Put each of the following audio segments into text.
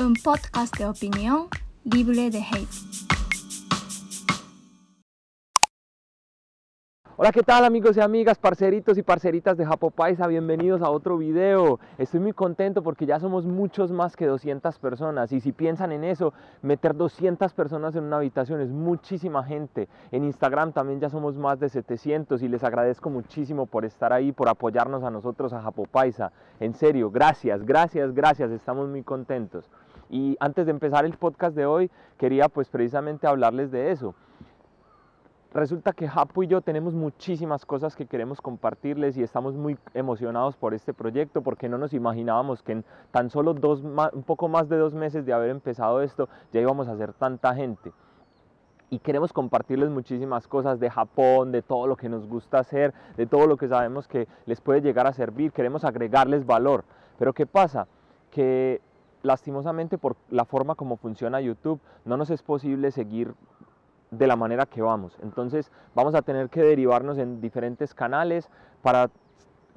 Un podcast de opinión libre de hate. Hola, ¿qué tal amigos y amigas, parceritos y parceritas de Japo Paisa? Bienvenidos a otro video. Estoy muy contento porque ya somos muchos más que 200 personas y si piensan en eso, meter 200 personas en una habitación es muchísima gente. En Instagram también ya somos más de 700 y les agradezco muchísimo por estar ahí, por apoyarnos a nosotros a Japo Paisa. En serio, gracias, gracias, gracias, estamos muy contentos. Y antes de empezar el podcast de hoy, quería pues precisamente hablarles de eso Resulta que Japo y yo tenemos muchísimas cosas que queremos compartirles y estamos muy emocionados por este proyecto porque no nos imaginábamos que en tan solo dos, un poco más de dos meses de haber empezado esto ya íbamos a ser tanta gente. Y queremos compartirles muchísimas cosas de Japón, de todo lo que nos gusta hacer, de todo lo que sabemos que les puede llegar a servir. Queremos agregarles valor. Pero ¿qué pasa? Que lastimosamente por la forma como funciona YouTube no nos es posible seguir de la manera que vamos. Entonces vamos a tener que derivarnos en diferentes canales para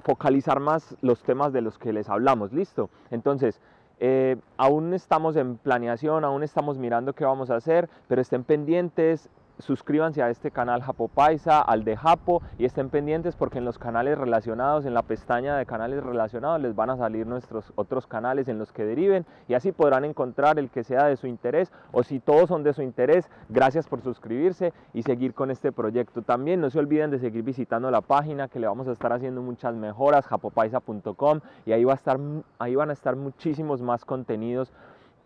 focalizar más los temas de los que les hablamos. ¿Listo? Entonces, eh, aún estamos en planeación, aún estamos mirando qué vamos a hacer, pero estén pendientes, suscríbanse a este canal Japo Paisa, al de Japo y estén pendientes porque en los canales relacionados, en la pestaña de canales relacionados les van a salir nuestros otros canales en los que deriven y así podrán encontrar el que sea de su interés o si todos son de su interés, gracias por suscribirse y seguir con este proyecto. También no se olviden de seguir visitando la página que le vamos a estar haciendo muchas mejoras, japopaisa.com y ahí, va a estar, ahí van a estar muchísimos más contenidos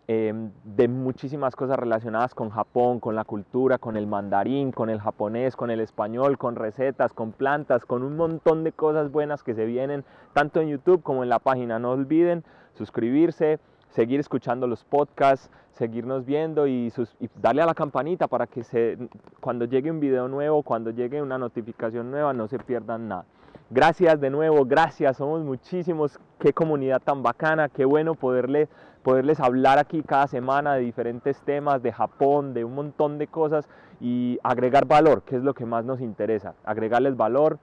Em, de muchísimas cosas relacionadas con Japón, con la cultura, con el mandarín, con el japonés, con el español, con recetas, con plantas, con un montón de cosas buenas que se vienen tanto en YouTube como en la página. No olviden suscribirse, seguir escuchando los podcasts, seguirnos viendo y, darle a la campanita para que se, cuando llegue un video nuevo, cuando llegue una notificación nueva, no se pierdan nada. Gracias de nuevo, gracias, somos muchísimos, qué comunidad tan bacana, qué bueno poderle, poderles hablar aquí cada semana de diferentes temas, de Japón, de un montón de cosas y agregar valor, que es lo que más nos interesa, agregarles valor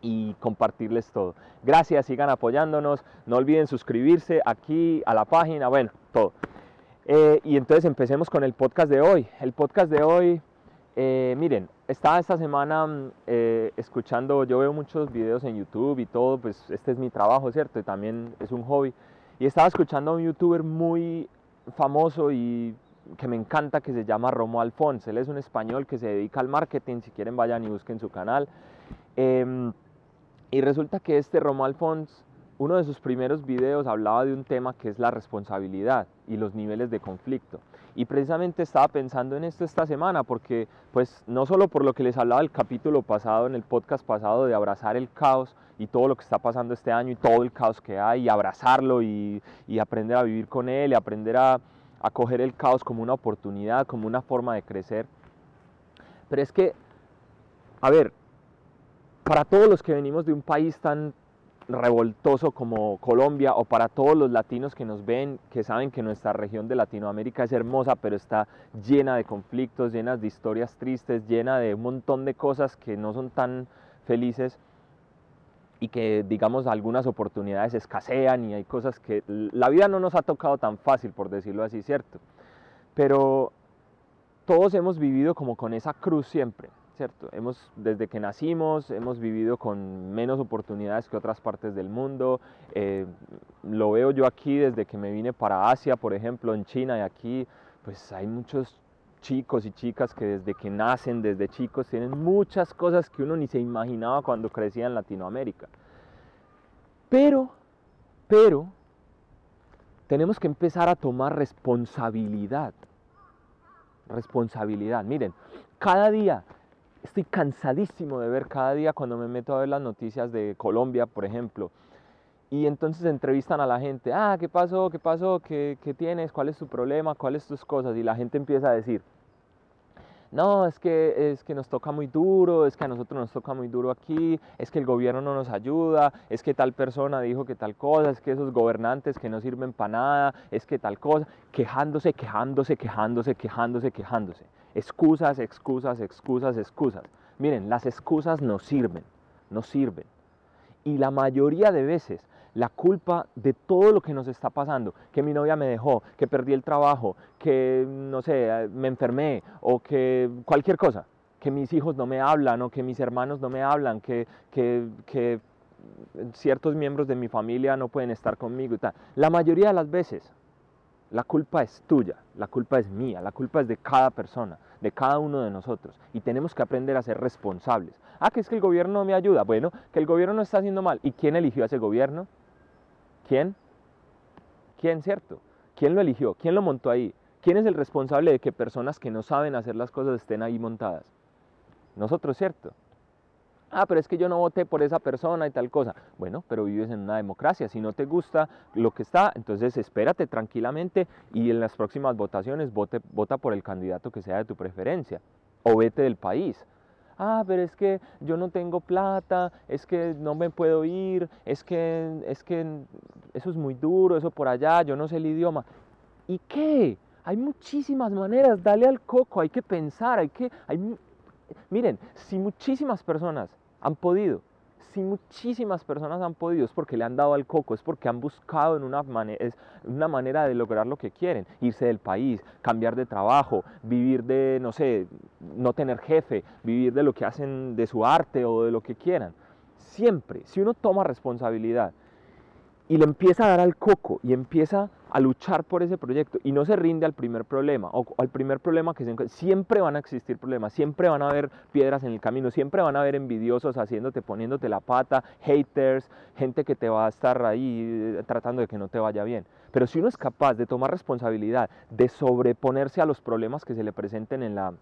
y compartirles todo. Gracias, sigan apoyándonos, no olviden suscribirse aquí a la página, bueno, todo. Eh, y entonces empecemos con el podcast de hoy. El podcast de hoy eh, miren, estaba esta semana mm, eh, escuchando, yo veo muchos videos en YouTube y todo, pues este es mi trabajo, ¿cierto? Y también es un hobby. Y estaba escuchando a un youtuber muy famoso y que me encanta, que se llama Romo Alfons. Él es un español que se dedica al marketing, si quieren vayan y busquen su canal. Em, y resulta que este Romo Alfons uno de sus primeros videos hablaba de un tema que es la responsabilidad y los niveles de conflicto. Y precisamente estaba pensando en esto esta semana porque, pues, no solo por lo que les hablaba el capítulo pasado, en el podcast pasado, de abrazar el caos y todo lo que está pasando este año y todo el caos que hay, y abrazarlo y, aprender a vivir con él y aprender a, a coger el caos como una oportunidad, como una forma de crecer. Pero es que, a ver, para todos los que venimos de un país tan revoltoso como Colombia o para todos los latinos que nos ven, que saben que nuestra región de Latinoamérica es hermosa, pero está llena de conflictos, llena de historias tristes, llena de un montón de cosas que no son tan felices y que digamos algunas oportunidades escasean y hay cosas que la vida no nos ha tocado tan fácil, por decirlo así, ¿cierto? Pero todos hemos vivido como con esa cruz siempre. ¿Cierto? Hemos, desde que nacimos hemos vivido con menos oportunidades que otras partes del mundo. Eh, lo veo yo aquí desde que me vine para Asia, por ejemplo, en China y aquí, pues hay muchos chicos y chicas que desde que nacen, desde chicos, tienen muchas cosas que uno ni se imaginaba cuando crecía en Latinoamérica. Pero, pero, tenemos que empezar a tomar responsabilidad. Responsabilidad. Miren, cada día estoy cansadísimo de ver cada día cuando me meto a ver las noticias de Colombia, por ejemplo. Y entonces entrevistan a la gente, ah, ¿qué pasó? ¿Qué pasó? ¿Qué, tienes? ¿Cuál es tu problema? ¿Cuáles tus cosas? Y la gente empieza a decir, no, es que, es que nos toca muy duro, es que a nosotros nos toca muy duro aquí, es que el gobierno no nos ayuda, es que tal persona dijo que tal cosa, es que esos gobernantes que no sirven para nada, es que tal cosa, quejándose, quejándose, quejándose, quejándose, quejándose. Excusas, excusas, excusas, excusas. Miren, las excusas no sirven, no sirven. Y la mayoría de veces la culpa de todo lo que nos está pasando, que mi novia me dejó, que perdí el trabajo, que no sé, me enfermé o que cualquier cosa, que mis hijos no me hablan o que mis hermanos no me hablan, que, que, que ciertos miembros de mi familia no pueden estar conmigo y tal. La mayoría de las veces la culpa es tuya, la culpa es mía, la culpa es de cada persona, de cada uno de nosotros. Y tenemos que aprender a ser responsables. Ah, que es que el gobierno no me ayuda. Bueno, que el gobierno no está haciendo mal. ¿Y quién eligió a ese gobierno? ¿Quién? ¿Quién, cierto? ¿Quién lo eligió? ¿Quién lo montó ahí? ¿Quién es el responsable de que personas que no saben hacer las cosas estén ahí montadas? Nosotros, ¿cierto? Ah, pero es que yo no voté por esa persona y tal cosa. Bueno, pero vives en una democracia, si no te gusta lo que está, entonces espérate tranquilamente y en las próximas votaciones vote, vota por el candidato que sea de tu preferencia o vete del país. Ah, pero es que yo no tengo plata, es que no me puedo ir, es que, es que eso es muy duro, eso por allá, yo no sé el idioma. ¿Y qué? Hay muchísimas maneras, dale al coco, hay que pensar, hay que, hay, Miren, si muchísimas personas han podido, si muchísimas personas han podido, es porque le han dado al coco, es porque han buscado en una, manera, una manera de lograr lo que quieren, irse del país, cambiar de trabajo, vivir de, no sé, no tener jefe, vivir de lo que hacen, de su arte o de lo que quieran. Siempre, si uno toma responsabilidad y le empieza a dar al coco y empieza a luchar por ese proyecto y no se rinde al primer problema o al primer problema que se. Siempre van a existir problemas, siempre van a haber piedras en el camino, siempre van a haber envidiosos haciéndote, poniéndote la pata, haters, gente que te va a estar ahí eh, tratando de que no te vaya bien. Pero si uno es capaz de tomar responsabilidad, de sobreponerse a los problemas que se le presenten en, la,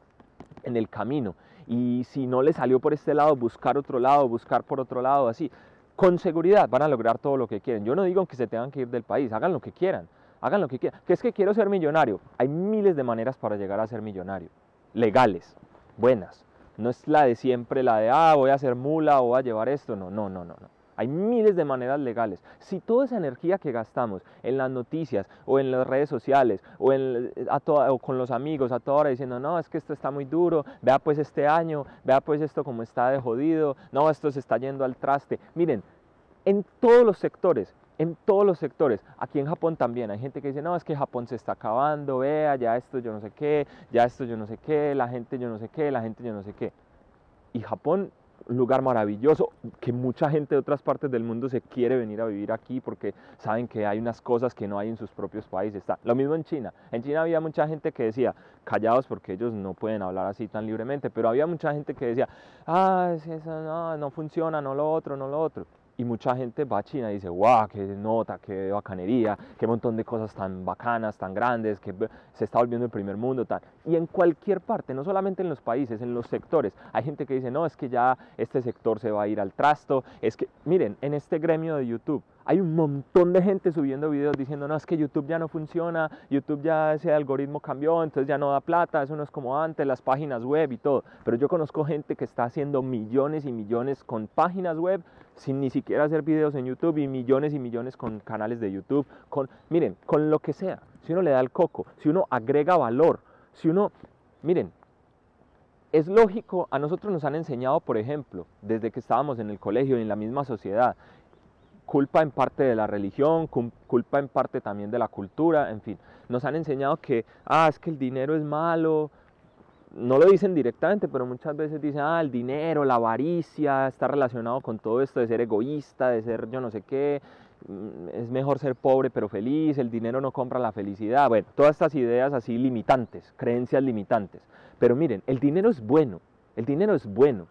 en el camino y si no le salió por este lado, buscar otro lado, buscar por otro lado, así con seguridad van a lograr todo lo que quieren. Yo no digo que se tengan que ir del país, hagan lo que quieran, hagan lo que quieran. Que es que quiero ser millonario. Hay miles de maneras para llegar a ser millonario. Legales, buenas. No es la de siempre, la de, ah, voy a hacer mula o voy a llevar esto. No, no, no, no. no. Hay miles de maneras legales. Si toda esa energía que gastamos en las noticias o en las redes sociales o, en, con los amigos a toda hora diciendo, no, es que esto está muy duro, vea pues este año, vea pues esto como está de jodido, no, esto se está yendo al traste. Miren, en todos los sectores, en todos los sectores. Aquí en Japón también hay gente que dice, no, es que Japón se está acabando, vea, ya esto yo no sé qué, ya esto yo no sé qué, la gente yo no sé qué, la gente yo no sé qué. Y Japón un lugar maravilloso que mucha gente de otras partes del mundo se quiere venir a vivir aquí porque saben que hay unas cosas que no hay en sus propios países. Está. Lo mismo en China. En China había mucha gente que decía, callados porque ellos no pueden hablar así tan libremente, pero había mucha gente que decía, ah, eso no, no funciona, no lo otro, no lo otro y mucha gente va a China y dice, wow, qué nota, qué bacanería, qué montón de cosas tan bacanas, tan grandes, que se está volviendo el primer mundo, tal. Y en cualquier parte, no solamente en los países, en los sectores, hay gente que dice, no, es que ya este sector se va a ir al trasto, es que, miren, en este gremio de YouTube, hay un montón de gente subiendo videos diciendo, no, es que YouTube ya no funciona, YouTube ya ese algoritmo cambió, entonces ya no da plata, eso no es como antes, las páginas web y todo. Pero yo conozco gente que está haciendo millones y millones con páginas web sin ni siquiera hacer videos en YouTube y millones y millones con canales de YouTube, con, miren, con lo que sea. Si uno le da el coco, si uno agrega valor, si uno, miren, es lógico, a nosotros nos han enseñado, por ejemplo, desde que estábamos en el colegio y en la misma sociedad, culpa en parte de la religión, culpa en parte también de la cultura, en fin, nos han enseñado que, ah, es que el dinero es malo, no lo dicen directamente, pero muchas veces dicen, ah, el dinero, la avaricia, está relacionado con todo esto de ser egoísta, de ser yo no sé qué, mm, es mejor ser pobre pero feliz, el dinero no compra la felicidad, bueno, todas estas ideas así limitantes, creencias limitantes. Pero miren, el dinero es bueno, el dinero es bueno,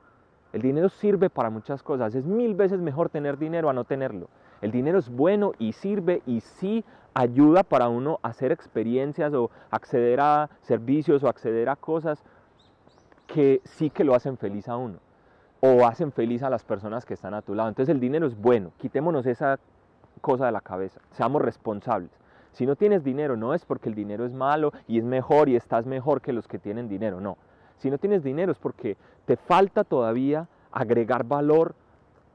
el dinero sirve para muchas cosas. Es mil veces mejor tener dinero a no tenerlo. El dinero es bueno y sirve y sí ayuda para uno hacer experiencias o acceder a servicios o acceder a cosas que sí que lo hacen feliz a uno o hacen feliz a las personas que están a tu lado. Entonces el dinero es bueno, quitémonos esa cosa de la cabeza, seamos responsables. Si no tienes dinero no es porque el dinero es malo y es mejor y estás mejor que los que tienen dinero, no. Si no tienes dinero es porque te falta todavía agregar valor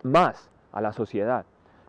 más a la sociedad.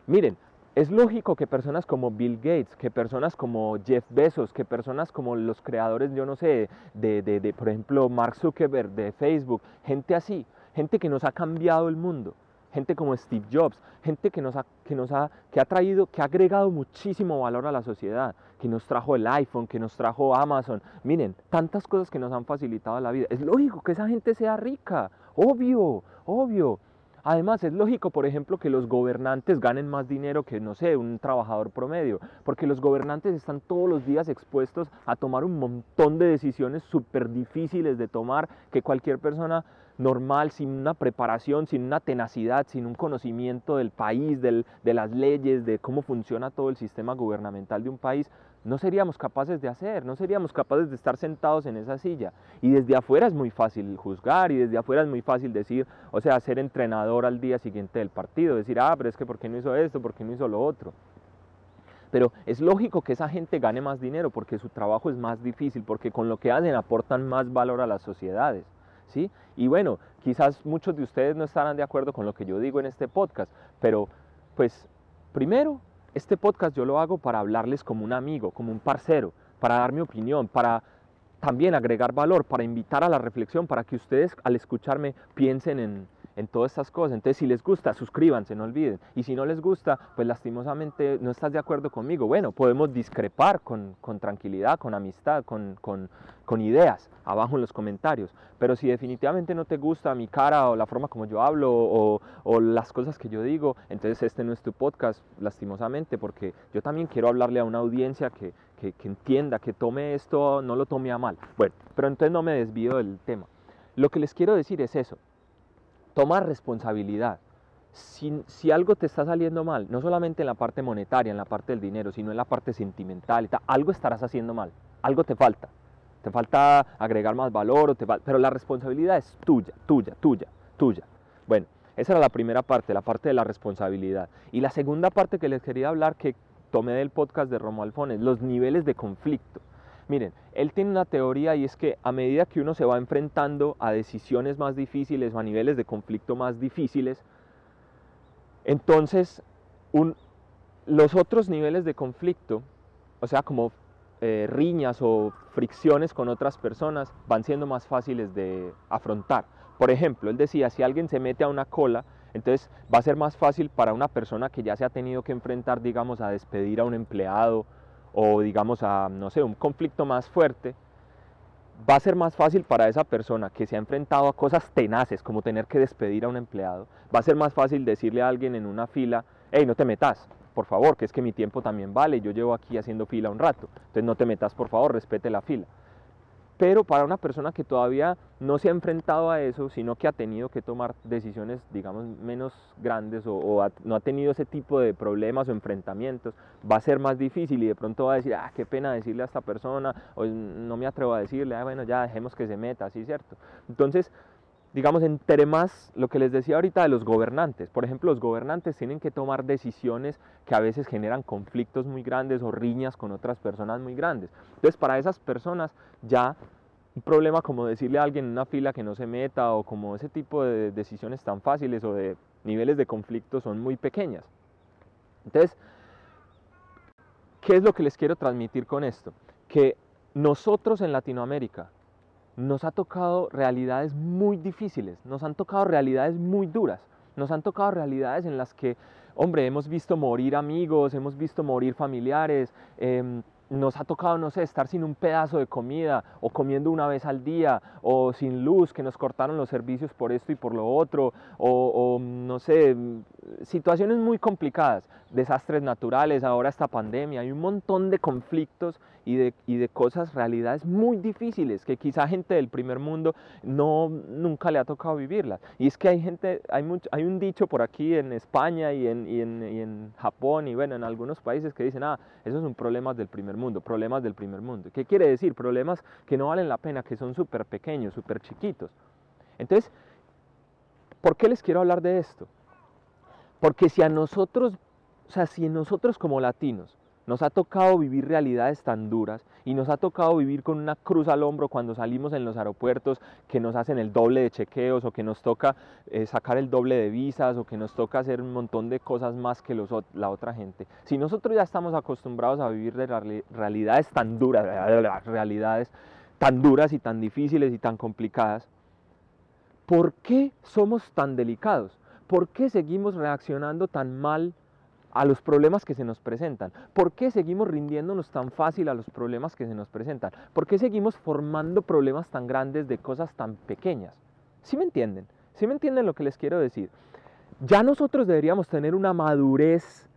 Miren, es lógico que personas como Bill Gates, que personas como Jeff Bezos, que personas como los creadores, yo no sé, de, de, de, por ejemplo, Mark Zuckerberg, de Facebook, gente así, gente que nos ha cambiado el mundo, gente como Steve Jobs, gente que nos ha, que nos ha, que ha traído, que ha agregado muchísimo valor a la sociedad, que nos trajo el iPhone, que nos trajo Amazon. Miren, tantas cosas que nos han facilitado la vida. Es lógico que esa gente sea rica, obvio, obvio. Además, es lógico, por ejemplo, que los gobernantes ganen más dinero que, no sé, un trabajador promedio, porque los gobernantes están todos los días expuestos a tomar un montón de decisiones súper difíciles de tomar que cualquier persona normal, sin una preparación, sin una tenacidad, sin un conocimiento del país, de las leyes, de cómo funciona todo el sistema gubernamental de un país, no seríamos capaces de hacer, no seríamos capaces de estar sentados en esa silla. Y desde afuera es muy fácil juzgar y desde afuera es muy fácil decir, o sea, ser entrenador al día siguiente del partido, decir, ah, pero es que ¿por qué no hizo esto? ¿Por qué no hizo lo otro? Pero es lógico que esa gente gane más dinero porque su trabajo es más difícil, porque con lo que hacen aportan más valor a las sociedades. ¿sí? Y bueno, quizás muchos de ustedes no estarán de acuerdo con lo que yo digo en este podcast, pero pues primero, este podcast yo lo hago para hablarles como un amigo, como un parcero, para dar mi opinión, para también agregar valor, para invitar a la reflexión, para que ustedes al escucharme piensen en, en todas estas cosas. Entonces, si les gusta, suscríbanse, no olviden. Y si no les gusta, pues lastimosamente no estás de acuerdo conmigo. Bueno, podemos discrepar con, tranquilidad, con amistad, con, ideas abajo en los comentarios. Pero si definitivamente no te gusta mi cara o la forma como yo hablo o, las cosas que yo digo, entonces este no es tu podcast, lastimosamente, porque yo también quiero hablarle a una audiencia que, que entienda, que tome esto, no lo tome a mal. Bueno, pero entonces no me desvío del tema. Lo que les quiero decir es eso, Toma responsabilidad. Si, algo te está saliendo mal, no solamente en la parte monetaria, en la parte del dinero, sino en la parte sentimental, algo estarás haciendo mal, algo te falta. Te falta agregar más valor, o te pero la responsabilidad es tuya, tuya, tuya, tuya. Bueno, esa era la primera parte, la parte de la responsabilidad. Y la segunda parte que les quería hablar, que tomé del podcast de Romo Alfones, los niveles de conflicto. Miren, él tiene una teoría y es que a medida que uno se va enfrentando a decisiones más difíciles o a niveles de conflicto más difíciles, entonces los otros niveles de conflicto, o sea, como eh, riñas o fricciones con otras personas, van siendo más fáciles de afrontar. Por ejemplo, él decía, si alguien se mete a una cola, entonces va a ser más fácil para una persona que ya se ha tenido que enfrentar, digamos, a despedir a un empleado o digamos a, no sé, un conflicto más fuerte, va a ser más fácil para esa persona que se ha enfrentado a cosas tenaces como tener que despedir a un empleado, va a ser más fácil decirle a alguien en una fila, hey, no te metas, por favor, que es que mi tiempo también vale, yo llevo aquí haciendo fila un rato, entonces no te metas, por favor, respete la fila. Pero para una persona que todavía no se ha enfrentado a eso, sino que ha tenido que tomar decisiones, digamos, menos grandes o, no ha tenido ese tipo de problemas o enfrentamientos, va a ser más difícil y de pronto va a decir, ah, qué pena decirle a esta persona, o no me atrevo a decirle, ah, bueno, ya dejemos que se meta, así, ¿cierto? Entonces, digamos, entre más lo que les decía ahorita de los gobernantes. Por ejemplo, los gobernantes tienen que tomar decisiones que a veces generan conflictos muy grandes o riñas con otras personas muy grandes. Entonces, para esas personas ya un problema como decirle a alguien en una fila que no se meta o como ese tipo de decisiones tan fáciles o de niveles de conflicto son muy pequeñas. Entonces, ¿qué es lo que les quiero transmitir con esto? Que nosotros en Latinoamérica nos ha tocado realidades muy difíciles, nos han tocado realidades muy duras, nos han tocado realidades en las que, hombre, hemos visto morir amigos, hemos visto morir familiares, em, nos ha tocado, no sé, estar sin un pedazo de comida o comiendo una vez al día o sin luz, que nos cortaron los servicios por esto y por lo otro, o, no sé, situaciones muy complicadas, desastres naturales, ahora esta pandemia, hay un montón de conflictos y de, y de cosas, realidades muy difíciles que quizá gente del primer mundo no, nunca le ha tocado vivirlas. Y es que hay gente, hay, mucho, hay un dicho por aquí en España y en, y en, y en Japón y bueno, en algunos países que dicen, ah, esos son problemas del primer mundo, problemas del primer mundo. ¿Qué quiere decir? Problemas que no valen la pena, que son súper pequeños, súper chiquitos. Entonces, ¿por qué les quiero hablar de esto? Porque si a nosotros, o sea, si nosotros como latinos nos ha tocado vivir realidades tan duras y nos ha tocado vivir con una cruz al hombro cuando salimos en los aeropuertos que nos hacen el doble de chequeos o que nos toca eh, sacar el doble de visas o que nos toca hacer un montón de cosas más que los, la otra gente. Si nosotros ya estamos acostumbrados a vivir de realidades tan duras, realidades tan duras y tan difíciles y tan complicadas, ¿por qué somos tan delicados? ¿por qué seguimos reaccionando tan mal a los problemas que se nos presentan? ¿Por qué seguimos rindiéndonos tan fácil a los problemas que se nos presentan? ¿Por qué seguimos formando problemas tan grandes de cosas tan pequeñas? ¿Sí me entienden? ¿Sí me entienden lo que les quiero decir? Ya nosotros deberíamos tener una madurez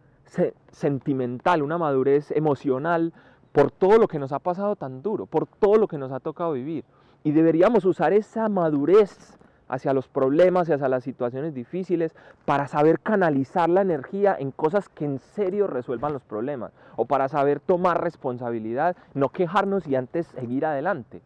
sentimental, una madurez emocional por todo lo que nos ha pasado tan duro, por todo lo que nos ha tocado vivir. Y deberíamos usar esa madurez hacia los problemas y hacia las situaciones difíciles para saber canalizar la energía en cosas que en serio resuelvan los problemas o para saber tomar responsabilidad, no quejarnos y antes seguir adelante.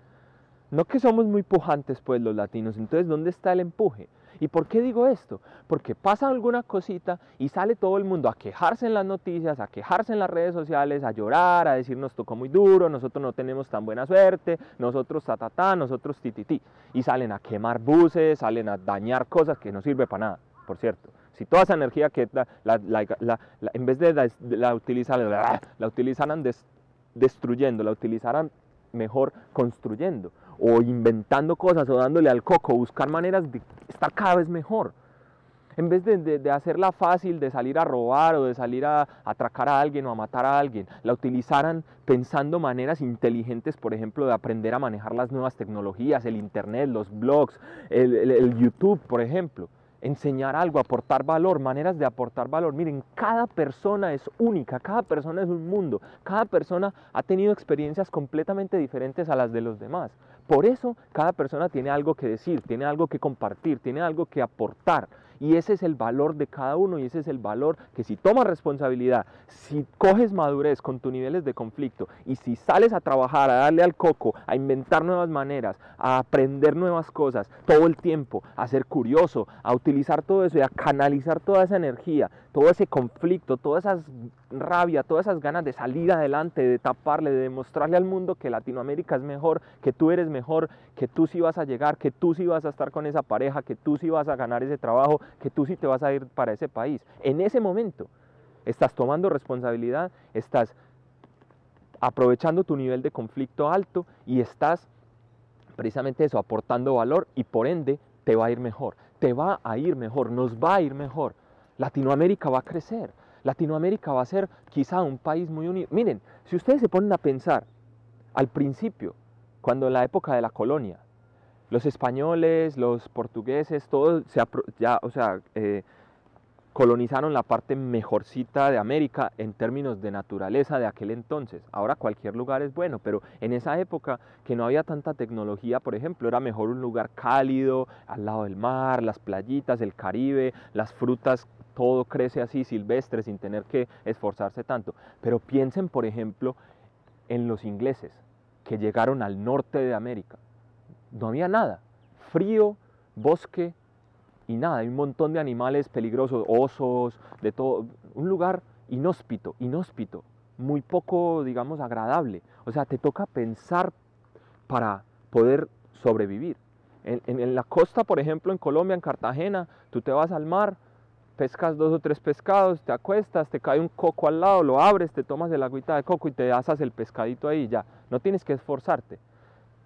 No que somos muy pujantes pues los latinos, entonces ¿dónde está el empuje? ¿Y por qué digo esto? Porque pasa alguna cosita y sale todo el mundo a quejarse en las noticias, a quejarse en las redes sociales, a llorar, a decir nos tocó muy duro, nosotros no tenemos tan buena suerte, nosotros ta ta ta, nosotros ti. Y salen a quemar buses, salen a dañar cosas que no sirve para nada, por cierto. Si toda esa energía que en vez de la, utilizar, la utilizaran destruyendo, la utilizaran mejor construyendo o inventando cosas o dándole al coco, buscar maneras de estar cada vez mejor. En vez de, hacerla fácil, de salir a robar o de salir a, atracar a alguien o a matar a alguien, la utilizaran pensando maneras inteligentes, por ejemplo, de aprender a manejar las nuevas tecnologías, el Internet, los blogs, el YouTube, por ejemplo enseñar algo, aportar valor, maneras de aportar valor. Miren, cada persona es única, cada persona es un mundo, cada persona ha tenido experiencias completamente diferentes a las de los demás. Por eso cada persona tiene algo que decir, tiene algo que compartir, tiene algo que aportar. Y ese es el valor de cada uno y ese es el valor que si tomas responsabilidad, si coges madurez con tus niveles de conflicto y si sales a trabajar, a darle al coco, a inventar nuevas maneras, a aprender nuevas cosas todo el tiempo, a ser curioso, a utilizar todo eso y a canalizar toda esa energía, todo ese conflicto, toda esa rabia, todas esas ganas de salir adelante, de taparle, de demostrarle al mundo que Latinoamérica es mejor, que tú eres mejor, que tú sí vas a llegar, que tú sí vas a estar con esa pareja, que tú sí vas a ganar ese trabajo, que tú sí te vas a ir para ese país. En ese momento estás tomando responsabilidad, estás aprovechando tu nivel de conflicto alto y estás precisamente eso, aportando valor y por ende te va a ir mejor, te va a ir mejor, nos va a ir mejor. Latinoamérica va a crecer, Latinoamérica va a ser quizá un país muy unido. Miren, si ustedes se ponen a pensar al principio, cuando en la época de la colonia, los españoles, los portugueses, todos se, ya, o sea, eh, colonizaron la parte mejorcita de América en términos de naturaleza de aquel entonces. Ahora cualquier lugar es bueno, pero en esa época que no había tanta tecnología, por ejemplo, era mejor un lugar cálido, al lado del mar, las playitas, el Caribe, las frutas, todo crece así silvestre sin tener que esforzarse tanto. Pero piensen, por ejemplo, en los ingleses que llegaron al norte de América. No había nada, frío, bosque, y nada, hay un montón de animales peligrosos, osos, de todo, un lugar inhóspito, inhóspito, muy poco, digamos, agradable. O sea, te toca pensar para poder sobrevivir. En, en, la costa, por ejemplo, en Colombia, en Cartagena, tú te vas al mar, pescas dos o tres pescados, te acuestas, te cae un coco al lado, lo abres, te tomas el agüita de coco y te asas el pescadito ahí, ya. No tienes que esforzarte.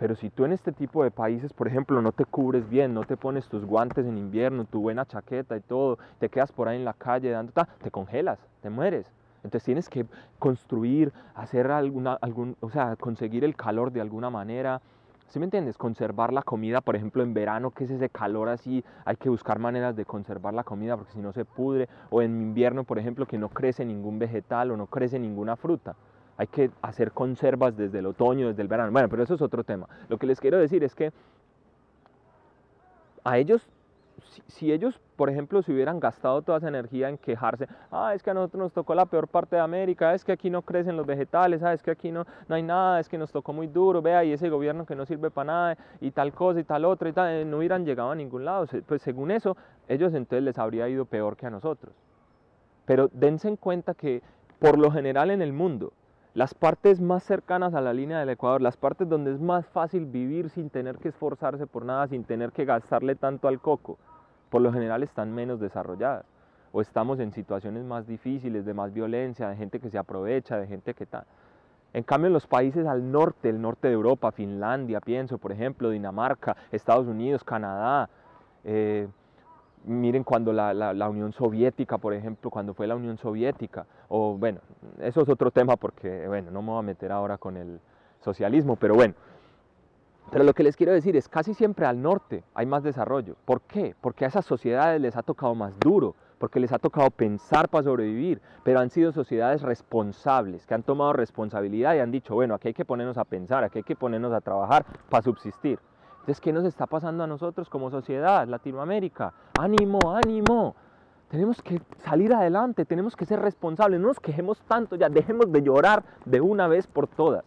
Pero si tú en este tipo de países, por ejemplo, no te cubres bien, no te pones tus guantes en invierno, tu buena chaqueta y todo, te quedas por ahí en la calle dando, te congelas, te mueres. Entonces tienes que construir, hacer alguna, algún, o sea, conseguir el calor de alguna manera. ¿Sí me entiendes? Conservar la comida, por ejemplo, en verano, que es ese calor así, hay que buscar maneras de conservar la comida porque si no se pudre. O en invierno, por ejemplo, que no crece ningún vegetal o no crece ninguna fruta hay que hacer conservas desde el otoño, desde el verano. Bueno, pero eso es otro tema. Lo que les quiero decir es que a ellos, si, ellos, por ejemplo, se hubieran gastado toda esa energía en quejarse, ah, es que a nosotros nos tocó la peor parte de América, es que aquí no crecen los vegetales, ah, es que aquí no, no hay nada, es que nos tocó muy duro, vea, y ese gobierno que no sirve para nada, y tal cosa y tal otra, y tal, eh, no hubieran llegado a ningún lado. Pues según eso, ellos entonces les habría ido peor que a nosotros. Pero dense en cuenta que por lo general en el mundo, las partes más cercanas a la línea del Ecuador, las partes donde es más fácil vivir sin tener que esforzarse por nada, sin tener que gastarle tanto al coco, por lo general están menos desarrolladas. O estamos en situaciones más difíciles, de más violencia, de gente que se aprovecha, de gente que está... En cambio, en los países al norte, el norte de Europa, Finlandia, pienso, por ejemplo, Dinamarca, Estados Unidos, Canadá, eh, Miren cuando la, la, Unión Soviética, por ejemplo, cuando fue la Unión Soviética, o bueno, eso es otro tema porque, bueno, no me voy a meter ahora con el socialismo, pero bueno. Pero lo que les quiero decir es, casi siempre al norte hay más desarrollo. ¿Por qué? Porque a esas sociedades les ha tocado más duro, porque les ha tocado pensar para sobrevivir, pero han sido sociedades responsables, que han tomado responsabilidad y han dicho, bueno, aquí hay que ponernos a pensar, aquí hay que ponernos a trabajar para subsistir. Entonces, ¿qué nos está pasando a nosotros como sociedad, Latinoamérica? Ánimo, ánimo. Tenemos que salir adelante, tenemos que ser responsables, no nos quejemos tanto, ya dejemos de llorar de una vez por todas.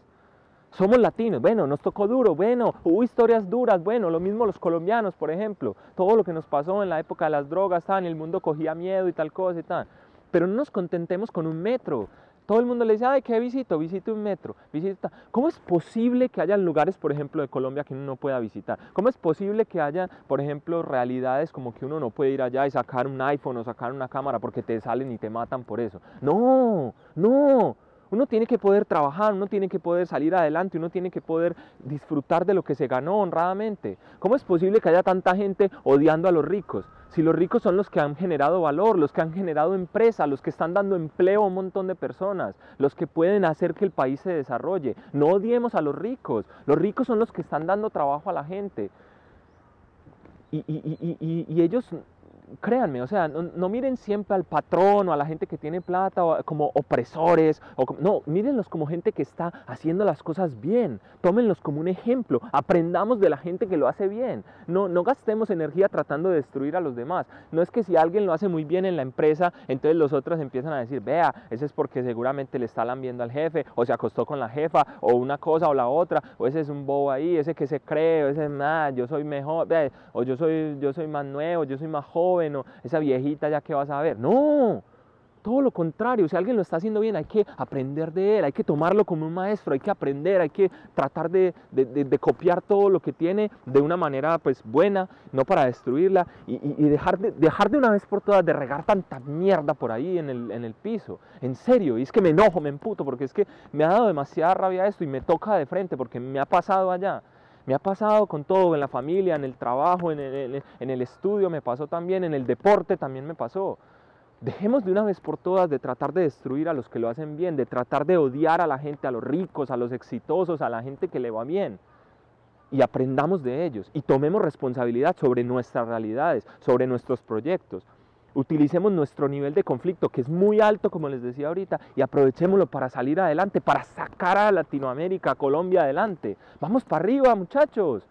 Somos latinos, bueno, nos tocó duro, bueno, hubo historias duras, bueno, lo mismo los colombianos, por ejemplo, todo lo que nos pasó en la época de las drogas, tal, el mundo cogía miedo y tal cosa y tal. Pero no nos contentemos con un metro, todo el mundo le dice, ay, ¿qué visito? Visito un metro, visita. ¿Cómo es posible que haya lugares, por ejemplo, de Colombia que uno no pueda visitar? ¿Cómo es posible que haya, por ejemplo, realidades como que uno no puede ir allá y sacar un iPhone o sacar una cámara porque te salen y te matan por eso? No, no. Uno tiene que poder trabajar, uno tiene que poder salir adelante, uno tiene que poder disfrutar de lo que se ganó honradamente. ¿Cómo es posible que haya tanta gente odiando a los ricos? Si los ricos son los que han generado valor, los que han generado empresa, los que están dando empleo a un montón de personas, los que pueden hacer que el país se desarrolle. No odiemos a los ricos. Los ricos son los que están dando trabajo a la gente. Y, y ellos créanme, o sea, no, miren siempre al patrón o a la gente que tiene plata como opresores, o no, mírenlos como gente que está haciendo las cosas bien, tómenlos como un ejemplo, aprendamos de la gente que lo hace bien, no, no gastemos energía tratando de destruir a los demás, no es que si alguien lo hace muy bien en la empresa, entonces los otros empiezan a decir, vea, ese es porque seguramente le está lambiendo al jefe, o se acostó con la jefa, o una cosa o la otra, o ese es un bobo ahí, ese que se cree, o ese, nada, yo soy mejor, o yo soy, yo soy más nuevo, yo soy más joven, esa viejita ya que vas a ver. No, todo lo contrario, si alguien lo está haciendo bien, hay que aprender de él, hay que tomarlo como un maestro, hay que aprender, hay que tratar de, copiar todo lo que tiene de una manera pues buena, no para destruirla, y, dejar, de, dejar de una vez por todas de regar tanta mierda por ahí en el, en el piso. En serio, y es que me enojo, me emputo, porque es que me ha dado demasiada rabia esto y me toca de frente, porque me ha pasado allá. Me ha pasado con todo, en la familia, en el trabajo, en el, estudio, me pasó también, en el deporte también me pasó. Dejemos de una vez por todas de tratar de destruir a los que lo hacen bien, de tratar de odiar a la gente, a los ricos, a los exitosos, a la gente que le va bien. Y aprendamos de ellos y tomemos responsabilidad sobre nuestras realidades, sobre nuestros proyectos utilicemos nuestro nivel de conflicto, que es muy alto, como les decía ahorita, y aprovechémoslo para salir adelante, para sacar a Latinoamérica, a Colombia adelante. Vamos para arriba, muchachos.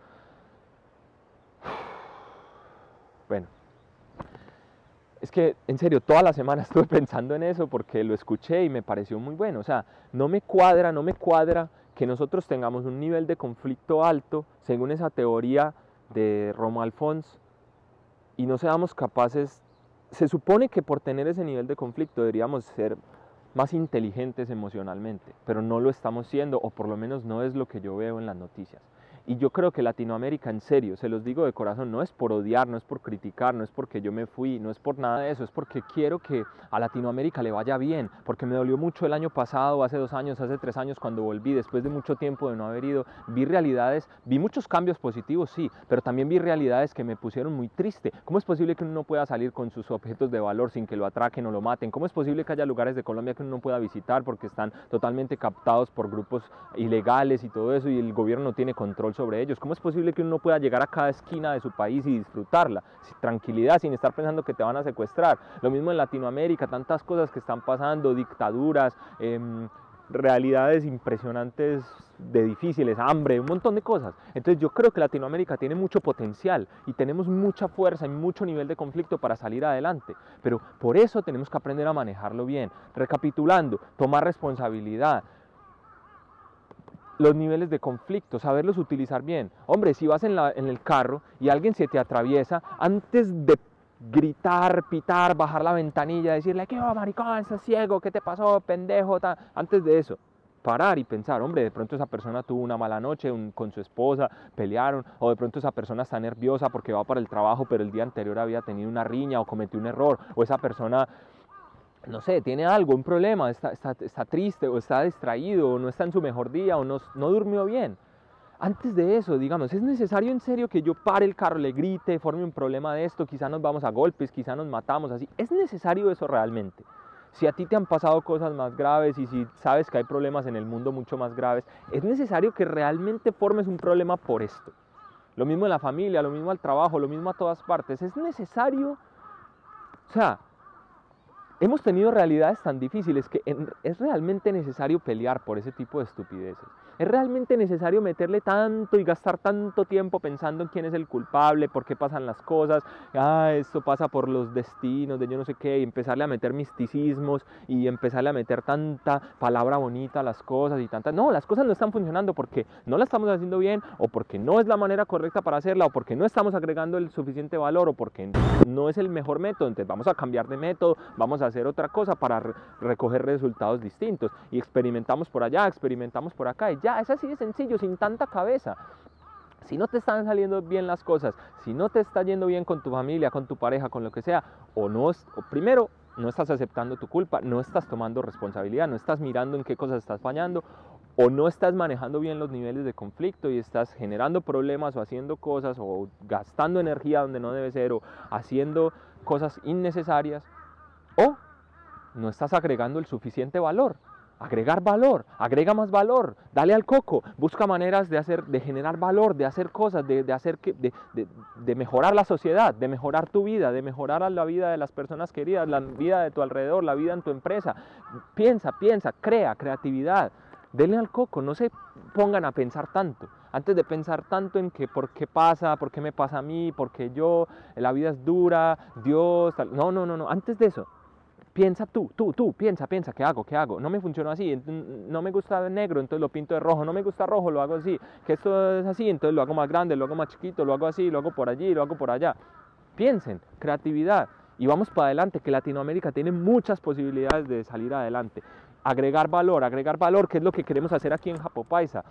Bueno, es que en serio, toda la semana estuve pensando en eso porque lo escuché y me pareció muy bueno. O sea, no me cuadra, no me cuadra que nosotros tengamos un nivel de conflicto alto, según esa teoría de Romo Alfons, y no seamos capaces se supone que por tener ese nivel de conflicto deberíamos ser más inteligentes emocionalmente, pero no lo estamos siendo, o por lo menos no es lo que yo veo en las noticias. Y yo creo que Latinoamérica, en serio, se los digo de corazón, no es por odiar, no es por criticar, no es porque yo me fui, no es por nada de eso, es porque quiero que a Latinoamérica le vaya bien, porque me dolió mucho el año pasado, hace dos años, hace tres años cuando volví, después de mucho tiempo de no haber ido, vi realidades, vi muchos cambios positivos, sí, pero también vi realidades que me pusieron muy triste. ¿Cómo es posible que uno no pueda salir con sus objetos de valor sin que lo atraquen o lo maten? ¿Cómo es posible que haya lugares de Colombia que uno no pueda visitar porque están totalmente captados por grupos ilegales y todo eso y el gobierno no tiene control sobre ellos. ¿Cómo es posible que uno pueda llegar a cada esquina de su país y disfrutarla? Sin tranquilidad, sin estar pensando que te van a secuestrar. Lo mismo en Latinoamérica, tantas cosas que están pasando, dictaduras, em, realidades impresionantes de difíciles, hambre, un montón de cosas. Entonces yo creo que Latinoamérica tiene mucho potencial y tenemos mucha fuerza y mucho nivel de conflicto para salir adelante. Pero por eso tenemos que aprender a manejarlo bien. Recapitulando, tomar responsabilidad, los niveles de conflicto, saberlos utilizar bien. Hombre, si vas en, la, el carro y alguien se te atraviesa, antes de gritar, pitar, bajar la ventanilla, decirle, ¿qué va, maricón? ¿Estás ciego? ¿Qué te pasó, pendejo? Antes de eso, parar y pensar, hombre, de pronto esa persona tuvo una mala noche con su esposa, pelearon, o de pronto esa persona está nerviosa porque va para el trabajo, pero el día anterior había tenido una riña o cometió un error, o esa persona no sé, tiene algo, un problema, está, está, triste o está distraído o no está en su mejor día o no, no durmió bien. antes de eso, digamos, es necesario en serio que yo pare el carro, le grite, forme un problema de esto, quizá nos vamos a golpes, quizá nos matamos, así. ¿Es necesario eso realmente? Si a ti te han pasado cosas más graves y si sabes que hay problemas en el mundo mucho más graves, es necesario que realmente formes un problema por esto. Lo mismo en la familia, lo mismo al trabajo, lo mismo a todas partes. Es necesario, o sea, hemos tenido realidades tan difíciles que es realmente necesario pelear por ese tipo de estupideces. ¿Es realmente necesario meterle tanto y gastar tanto tiempo pensando en quién es el culpable, por qué pasan las cosas? Ah, esto pasa por los destinos de yo no sé qué, y empezarle a meter misticismos y empezarle a meter tanta palabra bonita a las cosas y tantas. No, las cosas no están funcionando porque no las estamos haciendo bien, o porque no es la manera correcta para hacerla, o porque no estamos agregando el suficiente valor, o porque no es el mejor método. Entonces vamos a cambiar de método, vamos a hacer otra cosa para recoger resultados distintos. Y experimentamos por allá, experimentamos por acá, ya, es así de sencillo, sin tanta cabeza. Si no te están saliendo bien las cosas, si no te está yendo bien con tu familia, con tu pareja, con lo que sea, o no, o primero no estás aceptando tu culpa, no estás tomando responsabilidad, no estás mirando en qué cosas estás fallando, o no estás manejando bien los niveles de conflicto y estás generando problemas o haciendo cosas o gastando energía donde no debe ser o haciendo cosas innecesarias, o no estás agregando el suficiente valor agregar valor, agrega más valor, dale al coco, busca maneras de hacer, de generar valor, de hacer cosas, de, hacer que, de, de, mejorar la sociedad, de mejorar tu vida, de mejorar la vida de las personas queridas, la vida de tu alrededor, la vida en tu empresa. Piensa, piensa, crea, creatividad. Denle al coco, no se pongan a pensar tanto. Antes de pensar tanto en que por qué pasa, por qué me pasa a mí, por qué yo, la vida es dura, Dios, tal. No, no, no, no. Antes de eso, Piensa tú, tú, tú, piensa, piensa, ¿qué hago? ¿Qué hago? No me funcionó así, no me gusta negro, entonces lo pinto de rojo, no me gusta rojo, lo hago así, que esto es así, entonces lo hago más grande, lo hago más chiquito, lo hago así, lo hago por allí, lo hago por allá. Piensen, creatividad, y vamos para adelante, que Latinoamérica tiene muchas posibilidades de salir adelante. Agregar valor, agregar valor, que es lo que queremos hacer aquí en Japopaisa.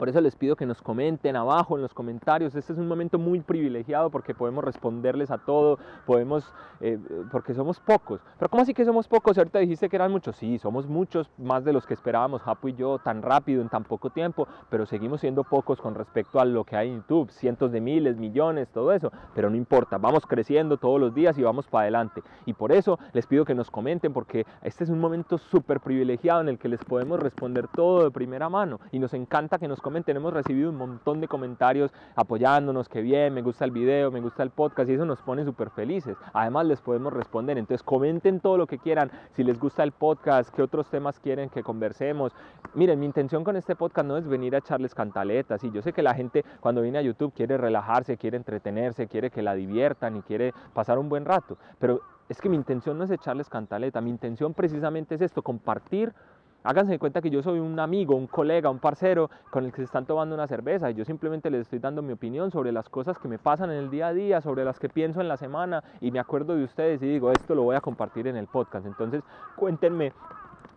Por eso les pido que nos comenten abajo en los comentarios. Este es un momento muy privilegiado porque podemos responderles a todo, podemos, eh, porque somos pocos. Pero ¿cómo así que somos pocos? Ahorita dijiste que eran muchos. Sí, somos muchos, más de los que esperábamos, Japo y yo, tan rápido, en tan poco tiempo, pero seguimos siendo pocos con respecto a lo que hay en YouTube, cientos de miles, millones, todo eso. Pero no importa, vamos creciendo todos los días y vamos para adelante. Y por eso les pido que nos comenten porque este es un momento súper privilegiado en el que les podemos responder todo de primera mano y nos encanta que nos comenten tenemos recibido un montón de comentarios apoyándonos, que bien, me gusta el video, me gusta el podcast y eso nos pone súper felices. Además les podemos responder, entonces comenten todo lo que quieran, si les gusta el podcast, qué otros temas quieren que conversemos. Miren, mi intención con este podcast no es venir a echarles cantaletas y yo sé que la gente cuando viene a YouTube quiere relajarse, quiere entretenerse, quiere que la diviertan y quiere pasar un buen rato, pero es que mi intención no es echarles cantaleta, mi intención precisamente es esto, compartir Háganse cuenta que yo soy un amigo, un colega, un parcero con el que se están tomando una cerveza y yo simplemente les estoy dando mi opinión sobre las cosas que me pasan en el día a día, sobre las que pienso en la semana y me acuerdo de ustedes y digo, esto lo voy a compartir en el podcast. Entonces, cuéntenme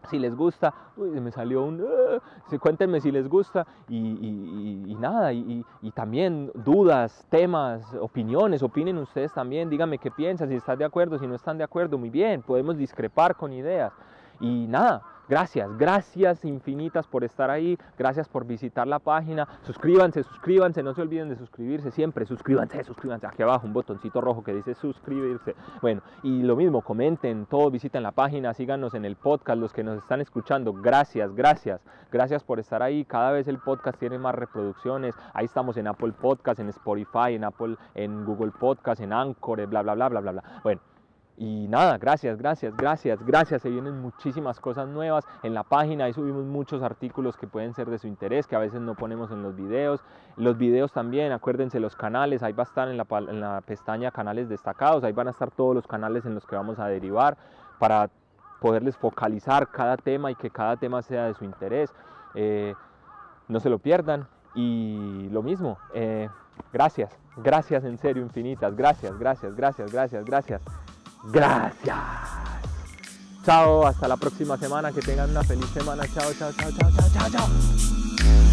si les gusta, uy, me salió un, uh, cuéntenme si les gusta y, nada, y, también dudas, temas, opiniones, opinen ustedes también, díganme qué piensan, si están de acuerdo, si no están de acuerdo, muy bien, podemos discrepar con ideas. Y nada, Gracias, gracias infinitas por estar ahí, gracias por visitar la página. Suscríbanse, suscríbanse, no se olviden de suscribirse siempre. Suscríbanse, suscríbanse. Aquí abajo un botoncito rojo que dice suscribirse. Bueno, y lo mismo, comenten todo, visiten la página, síganos en el podcast, los que nos están escuchando. Gracias, gracias, gracias por estar ahí. Cada vez el podcast tiene más reproducciones. Ahí estamos en Apple Podcast, en Spotify, en Apple, en Google Podcast, en Anchor, bla, bla, bla, bla, bla, bla. Bueno. Y nada, gracias, gracias, gracias, gracias. Se vienen muchísimas cosas nuevas en la página. Ahí subimos muchos artículos que pueden ser de su interés, que a veces no ponemos en los videos. Los videos también, acuérdense, los canales, ahí va a estar en la, en la pestaña canales destacados. Ahí van a estar todos los canales en los que vamos a derivar para poderles focalizar cada tema y que cada tema sea de su interés. Eh, no se lo pierdan. Y lo mismo, eh, gracias, gracias en serio, infinitas. Gracias, gracias, gracias, gracias, gracias. Gracias. Chao, hasta la próxima semana. Que tengan una feliz semana. Chao, chao, chao, chao, chao, chao, chao.